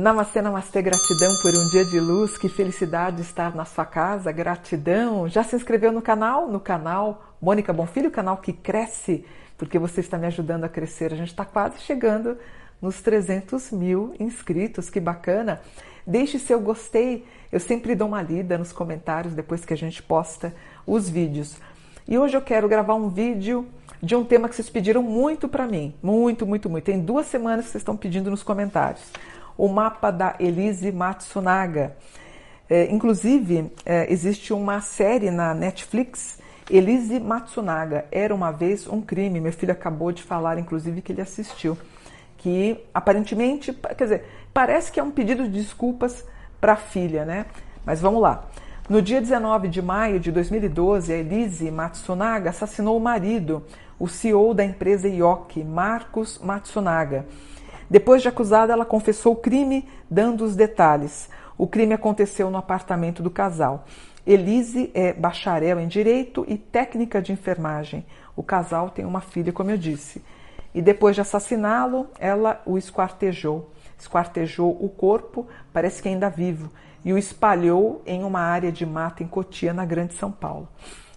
Namastê, namastê, gratidão por um dia de luz, que felicidade estar na sua casa, gratidão. Já se inscreveu no canal? No canal Mônica Bonfilho, canal que cresce, porque você está me ajudando a crescer. A gente está quase chegando nos 300 mil inscritos, que bacana. Deixe seu gostei, eu sempre dou uma lida nos comentários depois que a gente posta os vídeos. E hoje eu quero gravar um vídeo de um tema que vocês pediram muito para mim, muito, muito, muito. Tem duas semanas que vocês estão pedindo nos comentários o mapa da Elise Matsunaga. É, inclusive, é, existe uma série na Netflix, Elise Matsunaga, Era Uma Vez um Crime. Meu filho acabou de falar, inclusive, que ele assistiu. Que aparentemente, quer dizer, parece que é um pedido de desculpas para a filha, né? Mas vamos lá. No dia 19 de maio de 2012, a Elise Matsunaga assassinou o marido, o CEO da empresa Yoki, Marcos Matsunaga. Depois de acusada, ela confessou o crime, dando os detalhes. O crime aconteceu no apartamento do casal. Elise é bacharel em direito e técnica de enfermagem. O casal tem uma filha, como eu disse. E depois de assassiná-lo, ela o esquartejou. Esquartejou o corpo, parece que ainda vivo, e o espalhou em uma área de mata em Cotia, na Grande São Paulo.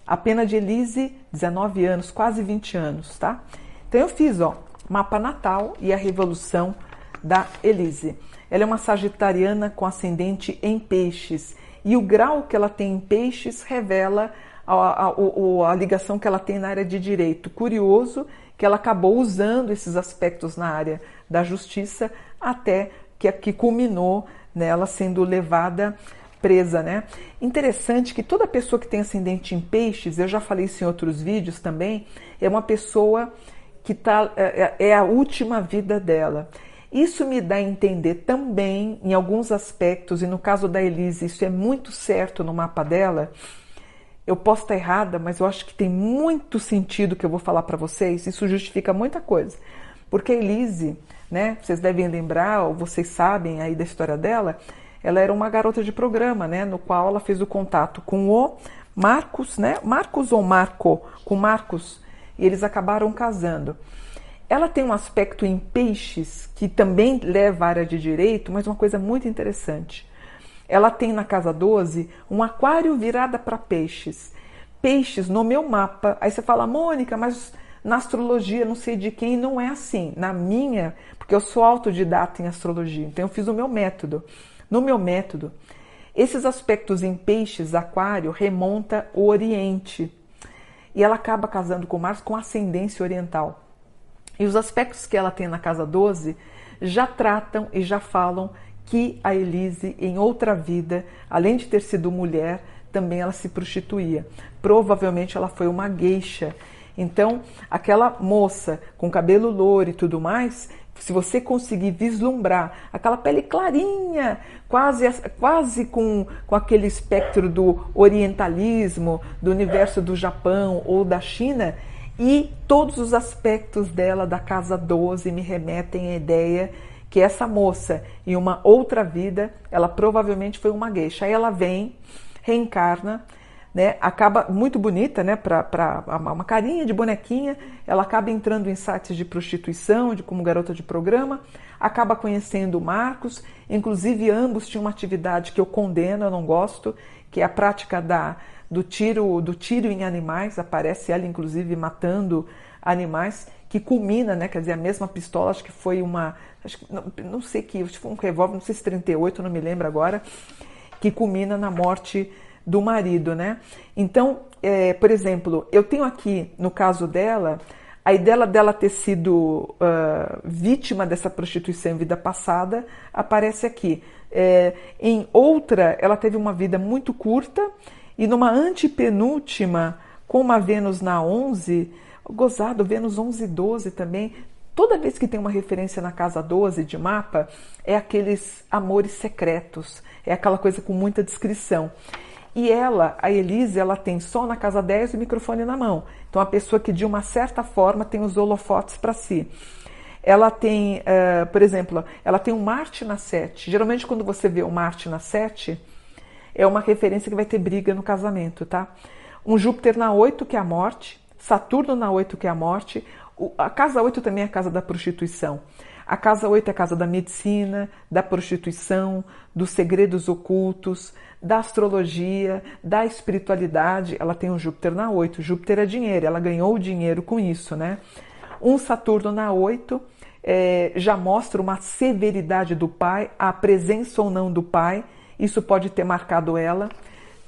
A pena de Elise, 19 anos, quase 20 anos, tá? Então eu fiz, ó, mapa natal e a revolução da Elise. Ela é uma sagitariana com ascendente em peixes e o grau que ela tem em peixes revela a, a, a, a ligação que ela tem na área de direito. Curioso que ela acabou usando esses aspectos na área da justiça até que, que culminou nela sendo levada presa, né? Interessante que toda pessoa que tem ascendente em peixes, eu já falei isso em outros vídeos também, é uma pessoa que tá, é, é, é a última vida dela. Isso me dá a entender também, em alguns aspectos, e no caso da Elise, isso é muito certo no mapa dela. Eu posso estar errada, mas eu acho que tem muito sentido que eu vou falar para vocês. Isso justifica muita coisa. Porque a Elise, né, vocês devem lembrar, ou vocês sabem aí da história dela, ela era uma garota de programa, né, no qual ela fez o contato com o Marcos, né, Marcos ou Marco, com Marcos, e eles acabaram casando. Ela tem um aspecto em peixes que também leva à área de direito, mas uma coisa muito interessante. Ela tem na casa 12 um aquário virada para peixes. Peixes no meu mapa. Aí você fala, Mônica, mas na astrologia não sei de quem, não é assim. Na minha, porque eu sou autodidata em astrologia, então eu fiz o meu método. No meu método, esses aspectos em peixes, aquário, remonta o Oriente e ela acaba casando com Mars com ascendência oriental. E os aspectos que ela tem na casa 12 já tratam e já falam que a Elise, em outra vida, além de ter sido mulher, também ela se prostituía. Provavelmente ela foi uma gueixa. Então, aquela moça com cabelo louro e tudo mais, se você conseguir vislumbrar aquela pele clarinha, quase, quase com, com aquele espectro do orientalismo, do universo do Japão ou da China, e todos os aspectos dela da casa 12 me remetem à ideia que essa moça, em uma outra vida, ela provavelmente foi uma geisha. Aí ela vem, reencarna, né, acaba muito bonita, né, para uma carinha de bonequinha, ela acaba entrando em sites de prostituição, de como garota de programa, acaba conhecendo o Marcos, inclusive ambos tinham uma atividade que eu condeno, eu não gosto, que é a prática da, do tiro do tiro em animais, aparece ela inclusive matando animais, que culmina, né, quer dizer, a mesma pistola, acho que foi uma, acho que, não, não sei que, foi um revólver, não sei se 38, não me lembro agora, que culmina na morte do marido, né? Então, é, por exemplo, eu tenho aqui, no caso dela, a ideia dela ter sido uh, vítima dessa prostituição em vida passada aparece aqui. É, em outra, ela teve uma vida muito curta e numa antepenúltima, com uma Vênus na 11, gozado, Vênus 11 e 12 também, toda vez que tem uma referência na casa 12 de mapa, é aqueles amores secretos, é aquela coisa com muita descrição. E ela, a Elise, ela tem só na casa 10 o microfone na mão. Então, a pessoa que de uma certa forma tem os holofotes para si. Ela tem, uh, por exemplo, ela tem um Marte na 7. Geralmente, quando você vê o um Marte na 7, é uma referência que vai ter briga no casamento, tá? Um Júpiter na 8, que é a morte. Saturno na 8, que é a morte. A casa 8 também é a casa da prostituição. A casa 8 é a casa da medicina, da prostituição, dos segredos ocultos, da astrologia, da espiritualidade. Ela tem um Júpiter na 8. Júpiter é dinheiro, ela ganhou o dinheiro com isso, né? Um Saturno na 8 é, já mostra uma severidade do pai, a presença ou não do pai. Isso pode ter marcado ela.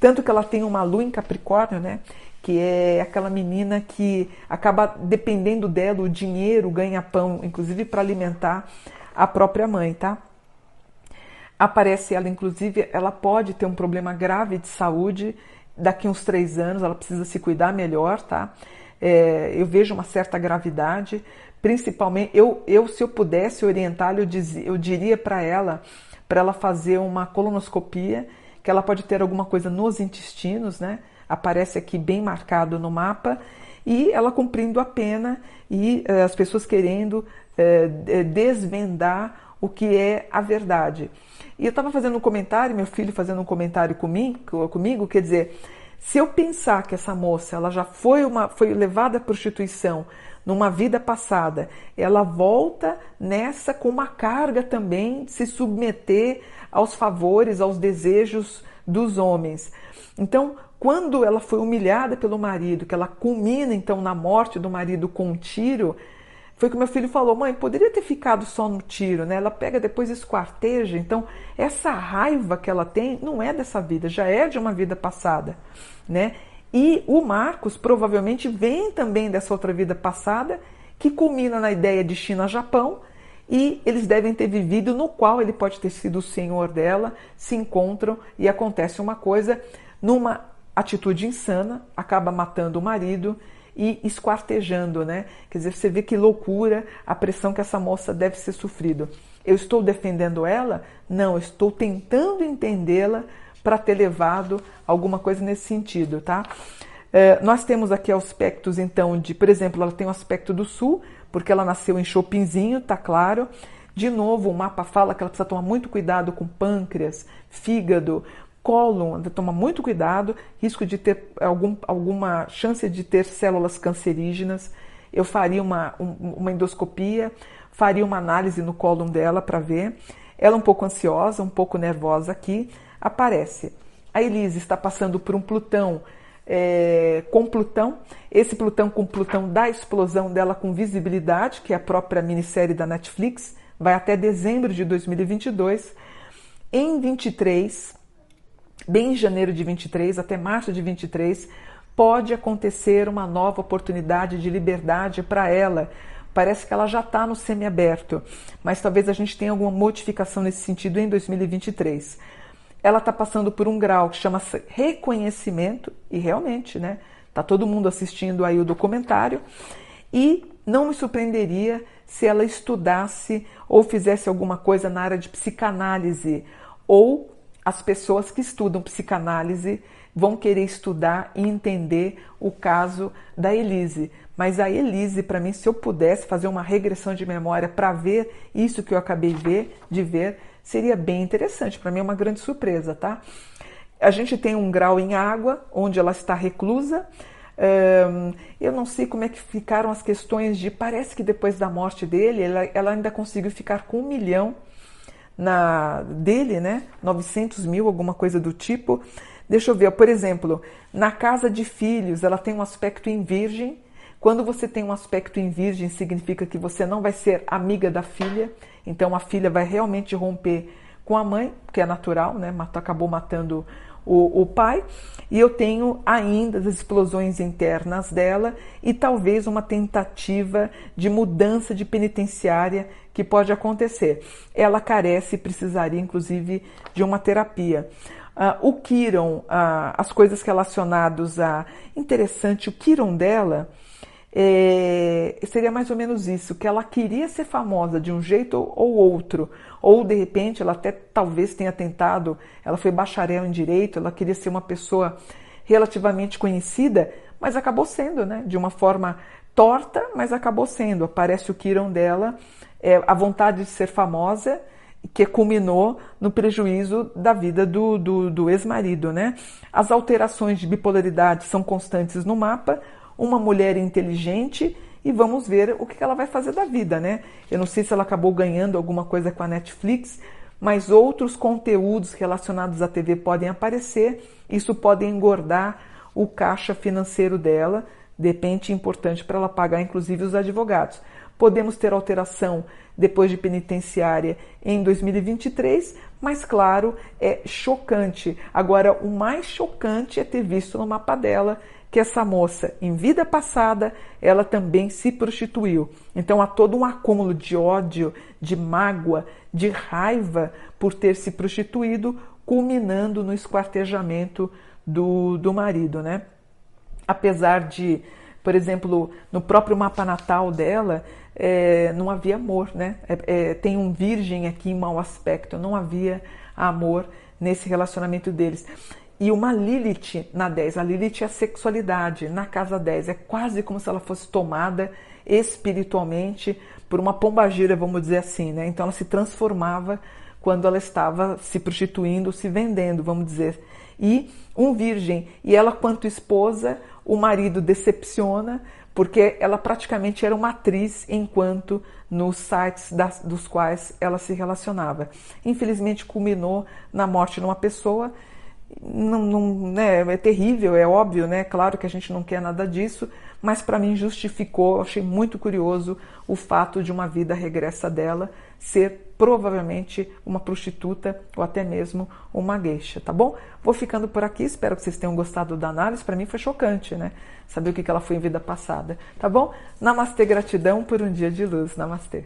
Tanto que ela tem uma lua em Capricórnio, né? Que é aquela menina que acaba dependendo dela, o dinheiro, ganha pão, inclusive para alimentar a própria mãe, tá? Aparece ela, inclusive, ela pode ter um problema grave de saúde daqui uns três anos, ela precisa se cuidar melhor, tá? É, eu vejo uma certa gravidade, principalmente, eu, eu se eu pudesse orientar, eu, eu diria para ela, para ela fazer uma colonoscopia que ela pode ter alguma coisa nos intestinos, né? Aparece aqui bem marcado no mapa, e ela cumprindo a pena e uh, as pessoas querendo uh, desvendar o que é a verdade. E eu estava fazendo um comentário, meu filho fazendo um comentário comigo, comigo, quer dizer, se eu pensar que essa moça ela já foi uma foi levada à prostituição numa vida passada, ela volta nessa com uma carga também de se submeter aos favores, aos desejos dos homens. Então, quando ela foi humilhada pelo marido, que ela culmina então na morte do marido com um tiro, foi que meu filho falou: mãe, poderia ter ficado só no tiro, né? Ela pega depois esquarteja. Então, essa raiva que ela tem não é dessa vida, já é de uma vida passada, né? E o Marcos provavelmente vem também dessa outra vida passada, que culmina na ideia de China-Japão, e eles devem ter vivido no qual ele pode ter sido o senhor dela, se encontram e acontece uma coisa numa atitude insana, acaba matando o marido e esquartejando, né? Quer dizer, você vê que loucura a pressão que essa moça deve ser sofrido. Eu estou defendendo ela? Não, estou tentando entendê-la para ter levado alguma coisa nesse sentido, tá? É, nós temos aqui aspectos, então, de, por exemplo, ela tem o um aspecto do sul, porque ela nasceu em Chopinzinho, tá claro. De novo, o mapa fala que ela precisa tomar muito cuidado com pâncreas, fígado, cólon, tomar muito cuidado, risco de ter algum, alguma chance de ter células cancerígenas. Eu faria uma, um, uma endoscopia, faria uma análise no cólon dela para ver. Ela é um pouco ansiosa, um pouco nervosa aqui. Aparece. A Elise está passando por um Plutão é, com Plutão. Esse Plutão com Plutão dá explosão dela com visibilidade, que é a própria minissérie da Netflix, vai até dezembro de 2022. Em 23, bem em janeiro de 23 até março de 23, pode acontecer uma nova oportunidade de liberdade para ela. Parece que ela já está no semiaberto, mas talvez a gente tenha alguma modificação nesse sentido em 2023 ela está passando por um grau que chama reconhecimento, e realmente, né? Tá todo mundo assistindo aí o documentário, e não me surpreenderia se ela estudasse ou fizesse alguma coisa na área de psicanálise, ou as pessoas que estudam psicanálise vão querer estudar e entender o caso da Elise. Mas a Elise, para mim, se eu pudesse fazer uma regressão de memória para ver isso que eu acabei de ver, de ver seria bem interessante. Para mim é uma grande surpresa, tá? A gente tem um grau em água, onde ela está reclusa. eu não sei como é que ficaram as questões de. Parece que depois da morte dele, ela, ela ainda conseguiu ficar com um milhão na dele, né? 900 mil, alguma coisa do tipo. Deixa eu ver, por exemplo, na casa de filhos, ela tem um aspecto em virgem. Quando você tem um aspecto em virgem, significa que você não vai ser amiga da filha. Então a filha vai realmente romper com a mãe, que é natural, né? Acabou matando o, o, pai, e eu tenho ainda as explosões internas dela e talvez uma tentativa de mudança de penitenciária que pode acontecer. Ela carece e precisaria, inclusive, de uma terapia. Uh, o Kiron, uh, as coisas relacionadas a. Interessante, o Kiron dela é, seria mais ou menos isso, que ela queria ser famosa de um jeito ou outro, ou de repente ela até talvez tenha tentado, ela foi bacharel em direito, ela queria ser uma pessoa relativamente conhecida, mas acabou sendo, né? De uma forma torta, mas acabou sendo. Aparece o Kiron dela, é, a vontade de ser famosa, que culminou no prejuízo da vida do, do, do ex-marido, né? As alterações de bipolaridade são constantes no mapa, uma mulher inteligente e vamos ver o que ela vai fazer da vida, né? Eu não sei se ela acabou ganhando alguma coisa com a Netflix, mas outros conteúdos relacionados à TV podem aparecer, isso pode engordar o caixa financeiro dela, de repente importante para ela pagar inclusive os advogados. Podemos ter alteração depois de penitenciária em 2023, mas claro, é chocante. Agora, o mais chocante é ter visto no mapa dela que essa moça, em vida passada, ela também se prostituiu. Então há todo um acúmulo de ódio, de mágoa, de raiva por ter se prostituído, culminando no esquartejamento do, do marido, né? Apesar de, por exemplo, no próprio mapa natal dela, é, não havia amor, né? É, é, tem um virgem aqui em mau aspecto, não havia amor nesse relacionamento deles e uma Lilith na 10. A Lilith é a sexualidade na casa 10. É quase como se ela fosse tomada espiritualmente por uma pombagira, vamos dizer assim, né? Então ela se transformava quando ela estava se prostituindo, se vendendo, vamos dizer. E um virgem, e ela quanto esposa, o marido decepciona, porque ela praticamente era uma atriz enquanto nos sites das, dos quais ela se relacionava. Infelizmente culminou na morte de uma pessoa não, não, né, é terrível, é óbvio, né? Claro que a gente não quer nada disso, mas para mim justificou, achei muito curioso o fato de uma vida regressa dela ser provavelmente uma prostituta ou até mesmo uma gueixa, tá bom? Vou ficando por aqui, espero que vocês tenham gostado da análise, para mim foi chocante, né? Saber o que ela foi em vida passada, tá bom? Namastê, gratidão por um dia de luz, namastê.